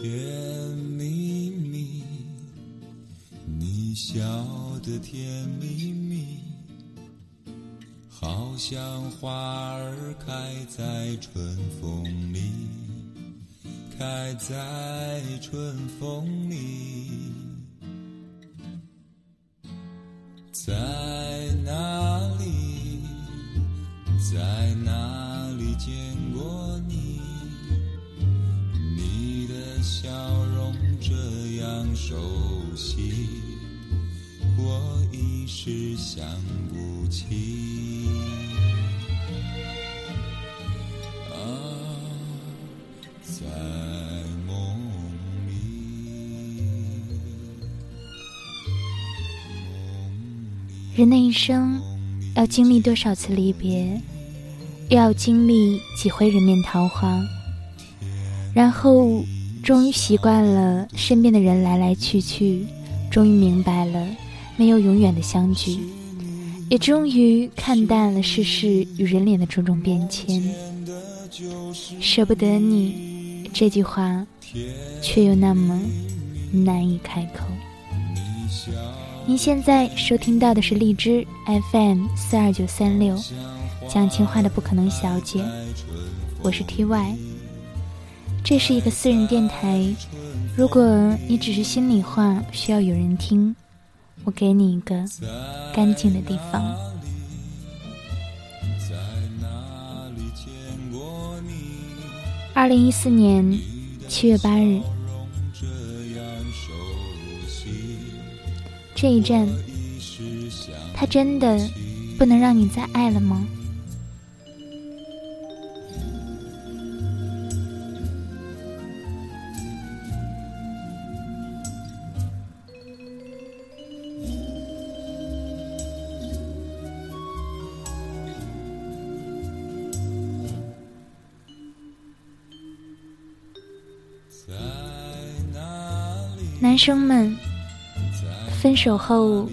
甜蜜蜜你笑得甜蜜蜜好像花儿开在春风里开在春风里。人的一生要经历多少次离别，又要经历几回人面桃花，然后终于习惯了身边的人来来去去，终于明白了没有永远的相聚，也终于看淡了世事与人脸的种种变迁。舍不得你这句话，却又那么难以开口。您现在收听到的是荔枝 FM 四二九三六，讲情话的不可能小姐，我是 TY。这是一个私人电台，如果你只是心里话需要有人听，我给你一个干净的地方。在哪里见过你？二零一四年七月八日，这一站，他真的不能让你再爱了吗？男生们，分手后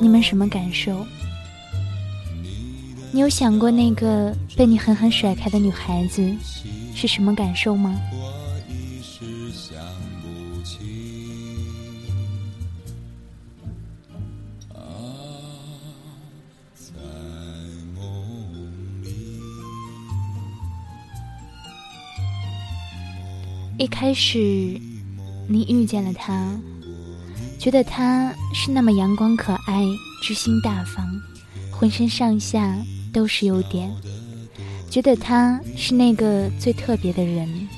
你们什么感受？你有想过那个被你狠狠甩开的女孩子是什么感受吗？我一时想不起。啊，在梦里，一开始你遇见了他，觉得他是那么阳光可爱、知心大方，浑身上下都是优点，觉得他是那个最特别的人。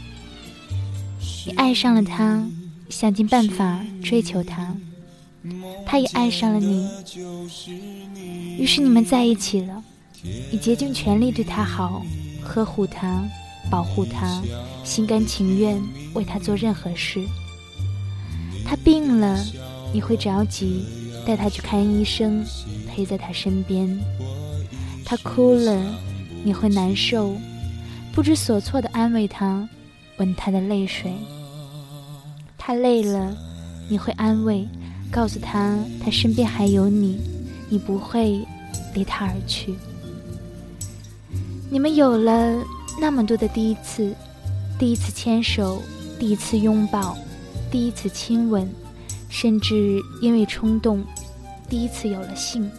你爱上了他，想尽办法追求他，他也爱上了你，于是你们在一起了。你竭尽全力对他好，呵护他，保护他，心甘情愿为他做任何事。他病了，你会着急，带他去看医生，陪在他身边。他哭了，你会难受，不知所措的安慰他，吻他的泪水。他累了，你会安慰，告诉他他身边还有你，你不会离他而去。你们有了那么多的第一次，第一次牵手，第一次拥抱，第一次亲吻，甚至因为冲动，第一次有了性。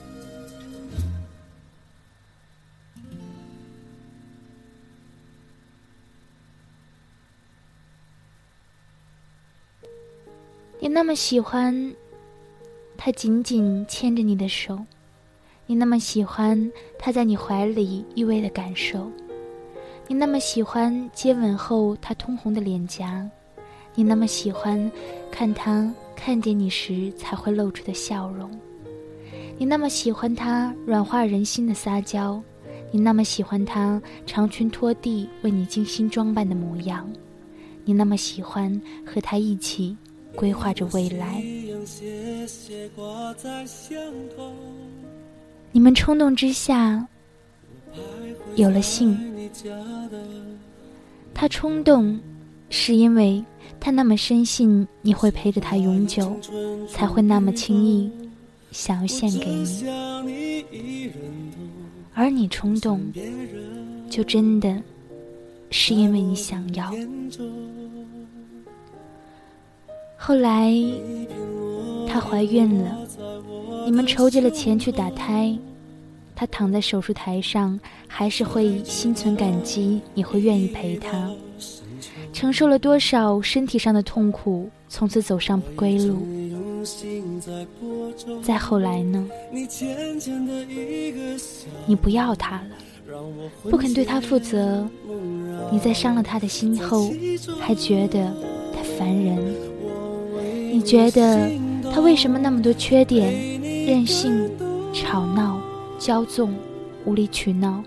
你那么喜欢他紧紧牵着你的手，你那么喜欢他在你怀里依偎的感受，你那么喜欢接吻后他通红的脸颊，你那么喜欢看他看见你时才会露出的笑容，你那么喜欢他软化人心的撒娇，你那么喜欢他长裙拖地为你精心装扮的模样，你那么喜欢和他一起规划着未来。你们冲动之下有了性，他冲动是因为他那么深信你会陪着他永久，才会那么轻易想要献给你，而你冲动就真的是因为你想要。后来，她怀孕了，你们筹集了钱去打胎，她躺在手术台上，还是会心存感激，你会愿意陪她。承受了多少身体上的痛苦，从此走上不归路。再后来呢？你不要他了，不肯对他负责。你在伤了他的心后，还觉得他烦人。你觉得他为什么那么多缺点？任性、吵闹、骄纵、无理取闹。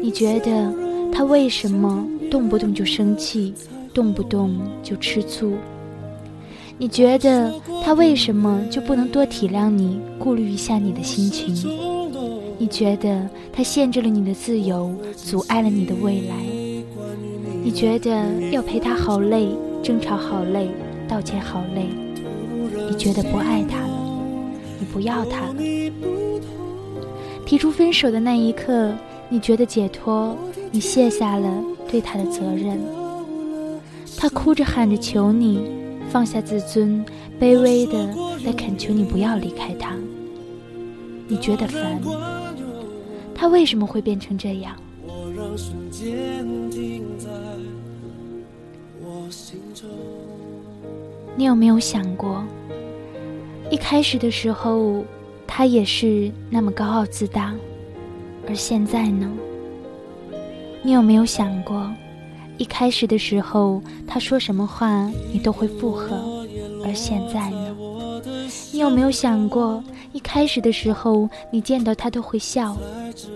你觉得他为什么？动不动就生气，动不动就吃醋。你觉得他为什么就不能多体谅你，顾虑一下你的心情？你觉得他限制了你的自由，阻碍了你的未来？你觉得要陪他好累，争吵好累，道歉好累？你觉得不爱他了，你不要他了？提出分手的那一刻，你觉得解脱，你卸下了。对他的责任，他哭着喊着求你放下自尊，卑微的来恳求你不要离开他。你觉得烦，他为什么会变成这样？你有没有想过，一开始的时候他也是那么高傲自大，而现在呢？你有没有想过，一开始的时候他说什么话你都会附和，而现在呢？你有没有想过，一开始的时候你见到他都会笑，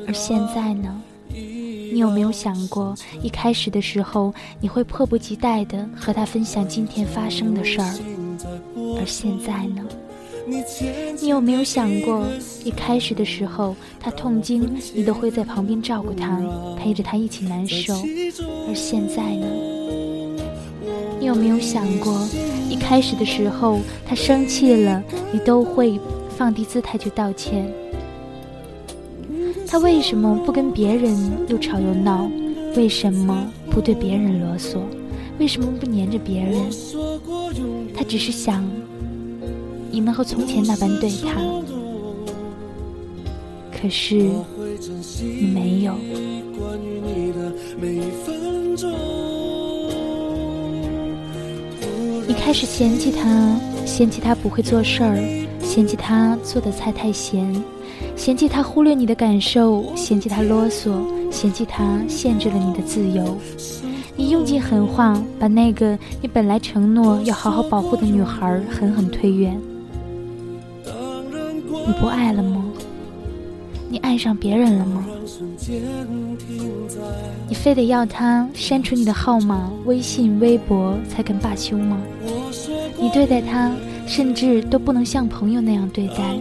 而现在呢？你有没有想过，一开始的时候你会迫不及待的和他分享今天发生的事儿，而现在呢？你有没有想过，一开始的时候他痛经，你都会在旁边照顾他，陪着他一起难受，而现在呢？你有没有想过，一开始的时候他生气了，你都会放低姿态去道歉？他为什么不跟别人又吵又闹？为什么不对别人啰嗦？为什么不黏着别人？他只是想。你能和从前那般对他，可是你没有。你开始嫌弃他，嫌弃他不会做事儿，嫌弃他做的菜太咸，嫌弃他忽略你的感受，嫌弃他啰嗦，嫌弃他限制了你的自由。你用尽狠话，把那个你本来承诺要好好保护的女孩狠狠推远。你不爱了吗？你爱上别人了吗？你非得要他删除你的号码、微信、微博才肯罢休吗？你对待他，甚至都不能像朋友那样对待。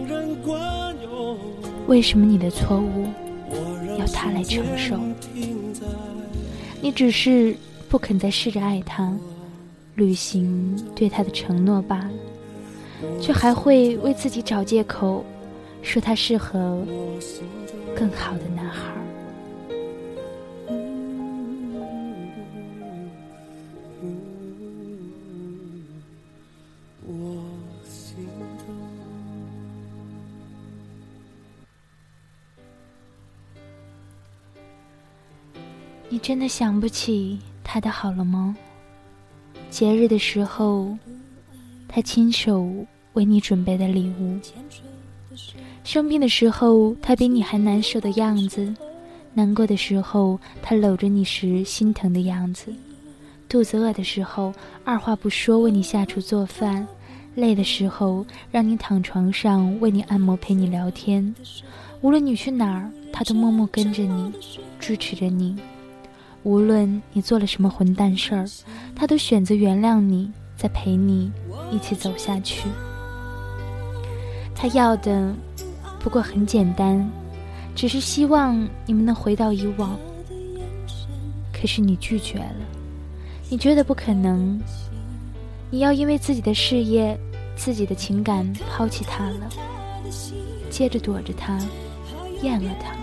为什么你的错误要他来承受？你只是不肯再试着爱他，履行对他的承诺罢了，却还会为自己找借口。说他适合更好的男孩。你真的想不起他的好了吗？节日的时候，他亲手为你准备的礼物。生病的时候，他比你还难受的样子；难过的时候，他搂着你时心疼的样子；肚子饿的时候，二话不说为你下厨做饭；累的时候，让你躺床上为你按摩，陪你聊天。无论你去哪儿，他都默默跟着你，支持着你；无论你做了什么混蛋事儿，他都选择原谅你，再陪你一起走下去。他要的。不过很简单，只是希望你们能回到以往。可是你拒绝了，你觉得不可能。你要因为自己的事业、自己的情感抛弃他了，接着躲着他，厌了他。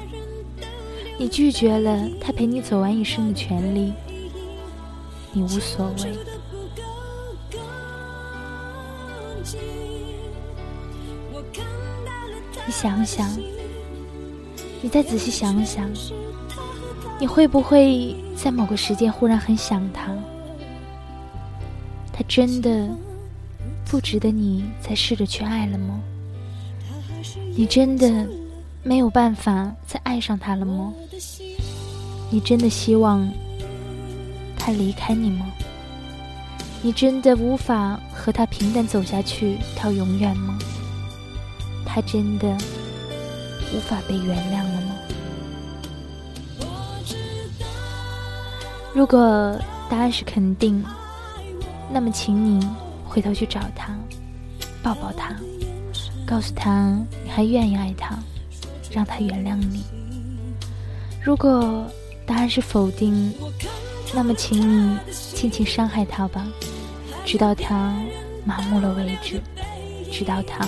你拒绝了他陪你走完一生的权利，你无所谓。想想，你再仔细想想，你会不会在某个时间忽然很想他？他真的不值得你再试着去爱了吗？你真的没有办法再爱上他了吗？你真的希望他离开你吗？你真的无法和他平淡走下去到永远吗？他真的无法被原谅了吗？如果答案是肯定，那么请你回头去找他，抱抱他，告诉他你还愿意爱他，让他原谅你。如果答案是否定，那么请你尽情伤害他吧，直到他麻木了为止，直到他